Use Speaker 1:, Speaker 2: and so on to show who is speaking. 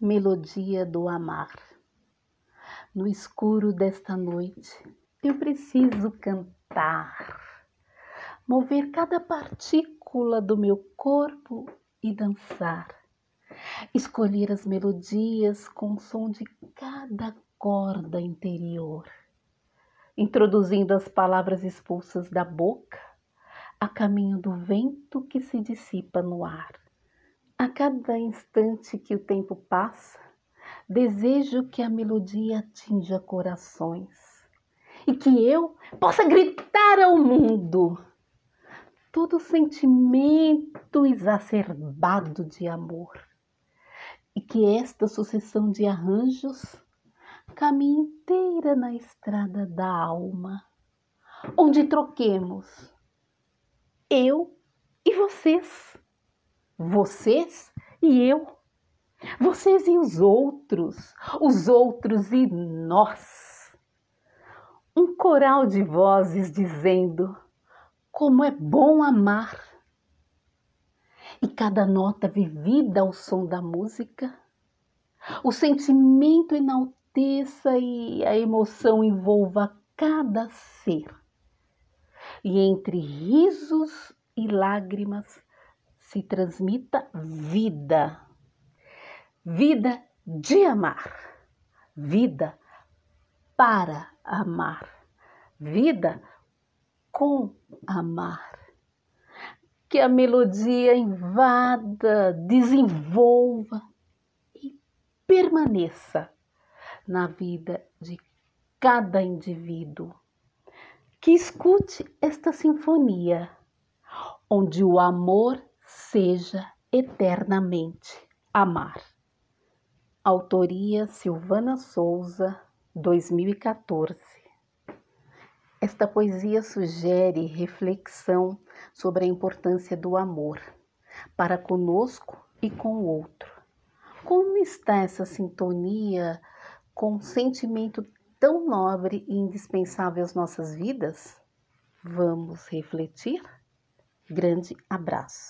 Speaker 1: melodia do amar. No escuro desta noite, eu preciso cantar, mover cada partícula do meu corpo e dançar. Escolher as melodias com o som de cada corda interior, introduzindo as palavras expulsas da boca a caminho do vento que se dissipa no ar. A cada instante que o tempo passa, desejo que a melodia atinja corações e que eu possa gritar ao mundo todo sentimento exacerbado de amor e que esta sucessão de arranjos caminhe inteira na estrada da alma, onde troquemos eu e vocês vocês e eu, vocês e os outros, os outros e nós. Um coral de vozes dizendo como é bom amar. E cada nota vivida ao som da música, o sentimento enalteça e a emoção envolva cada ser. E entre risos e lágrimas, se transmita vida. Vida de amar. Vida para amar. Vida com amar. Que a melodia invada, desenvolva e permaneça na vida de cada indivíduo. Que escute esta sinfonia, onde o amor seja eternamente amar. Autoria Silvana Souza, 2014. Esta poesia sugere reflexão sobre a importância do amor para conosco e com o outro. Como está essa sintonia com um sentimento tão nobre e indispensável às nossas vidas? Vamos refletir? Grande abraço.